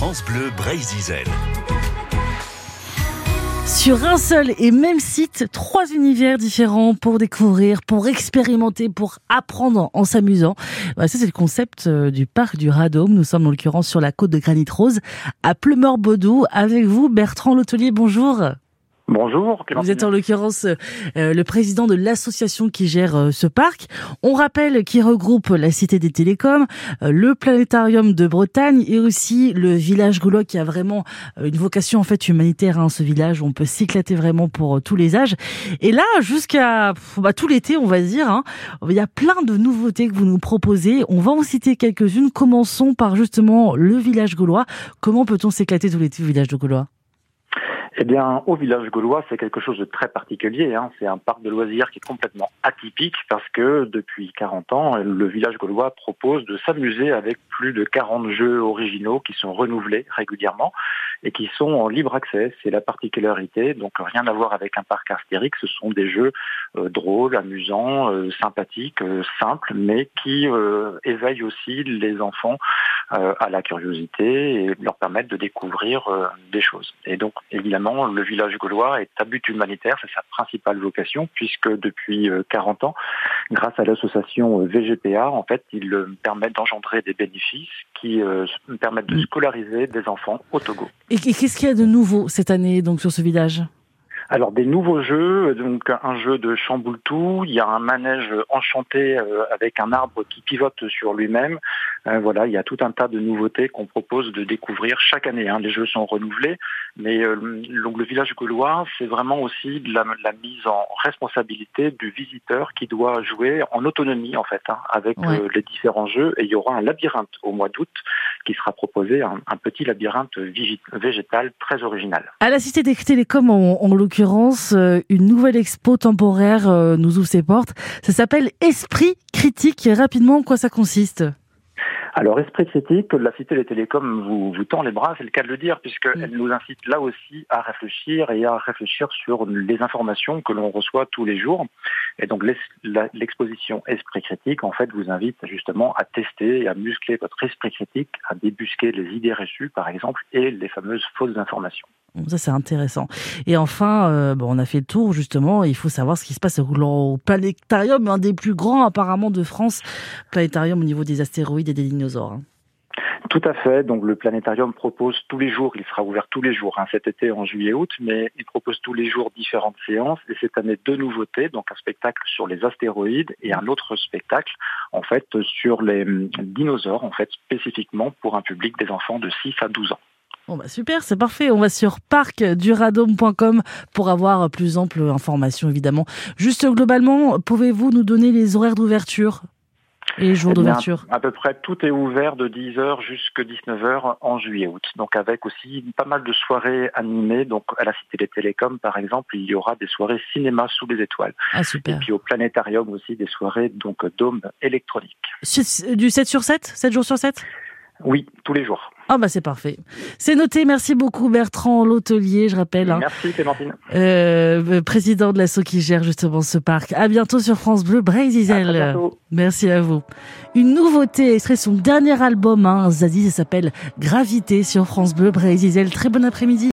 France Bleu Brésil. Sur un seul et même site, trois univers différents pour découvrir, pour expérimenter, pour apprendre en s'amusant. Bah, ça, c'est le concept euh, du parc du Radôme. Nous sommes en l'occurrence sur la côte de Granit Rose, à Pleumeur-Baudou. Avec vous, Bertrand Lotelier, bonjour. Bonjour. Vous êtes en l'occurrence euh, le président de l'association qui gère euh, ce parc. On rappelle qu'il regroupe la Cité des Télécoms, euh, le Planétarium de Bretagne et aussi le village gaulois qui a vraiment une vocation en fait humanitaire. Hein, ce village où on peut s'éclater vraiment pour tous les âges. Et là, jusqu'à bah, tout l'été, on va dire, hein, il y a plein de nouveautés que vous nous proposez. On va en citer quelques-unes. Commençons par justement le village gaulois. Comment peut-on s'éclater tout l'été au village de Gaulois? Eh bien, au village gaulois, c'est quelque chose de très particulier. Hein. C'est un parc de loisirs qui est complètement atypique parce que depuis 40 ans, le village gaulois propose de s'amuser avec plus de 40 jeux originaux qui sont renouvelés régulièrement et qui sont en libre accès. C'est la particularité. Donc, rien à voir avec un parc astérique. Ce sont des jeux euh, drôles, amusants, euh, sympathiques, euh, simples, mais qui éveillent aussi les enfants à la curiosité et leur permettent de découvrir des choses. Et donc, évidemment, le village gaulois est à but humanitaire, c'est sa principale vocation, puisque depuis 40 euh, ans, grâce à l'association euh, VGPA, en fait, il euh, permet d'engendrer des bénéfices qui permettent de mm. scolariser des enfants au Togo. Et qu'est-ce qu'il y a de nouveau cette année donc sur ce village? Alors des nouveaux jeux, donc un jeu de chamboultou, il y a un manège enchanté avec un arbre qui pivote sur lui-même, euh, voilà, il y a tout un tas de nouveautés qu'on propose de découvrir chaque année. Hein. Les jeux sont renouvelés, mais euh, le village gaulois, c'est vraiment aussi la, mise en responsabilité du visiteur qui doit jouer en autonomie en fait hein, avec euh, les différents jeux. Et il y aura un labyrinthe au mois d'août qui sera proposé, un, petit labyrinthe végétal très original. À la Cité des Télécoms, en, en l'occurrence, une nouvelle expo temporaire nous ouvre ses portes. Ça s'appelle Esprit critique. Rapidement, en quoi ça consiste? Alors, esprit critique, la Cité des Télécoms vous, vous tend les bras, c'est le cas de le dire, puisqu'elle nous incite là aussi à réfléchir et à réfléchir sur les informations que l'on reçoit tous les jours. Et donc, l'exposition Esprit critique, en fait, vous invite justement à tester et à muscler votre esprit critique, à débusquer les idées reçues, par exemple, et les fameuses fausses informations. Ça, c'est intéressant. Et enfin, euh, bon, on a fait le tour, justement. Il faut savoir ce qui se passe au planétarium, un des plus grands, apparemment, de France. Planétarium au niveau des astéroïdes et des dinosaures. Hein. Tout à fait. Donc le planétarium propose tous les jours, il sera ouvert tous les jours, hein, cet été en juillet-août, mais il propose tous les jours différentes séances et cette année deux nouveautés, donc un spectacle sur les astéroïdes et un autre spectacle en fait sur les hum, dinosaures, en fait spécifiquement pour un public des enfants de 6 à 12 ans. Bon bah super, c'est parfait. On va sur parcduradome.com pour avoir plus ample information évidemment. Juste globalement, pouvez-vous nous donner les horaires d'ouverture et les jours eh d'ouverture? À peu près tout est ouvert de 10h jusqu'à 19h en juillet-août. Donc avec aussi pas mal de soirées animées. Donc à la Cité des Télécoms par exemple, il y aura des soirées cinéma sous les étoiles. Ah super. Et puis au planétarium aussi des soirées donc dôme électronique. Du 7 sur 7 7 jours sur 7 Oui, tous les jours. Ah bah c'est parfait. C'est noté. Merci beaucoup Bertrand L'Hôtelier, je rappelle. Hein. Merci Clémentine. Euh, président de l'ASSO qui gère justement ce parc. À bientôt sur France Bleu Brésil. Merci à vous. Une nouveauté, extrait son dernier album, hein, Zazie, ça s'appelle Gravité sur France Bleu Brésil. Très bon après-midi.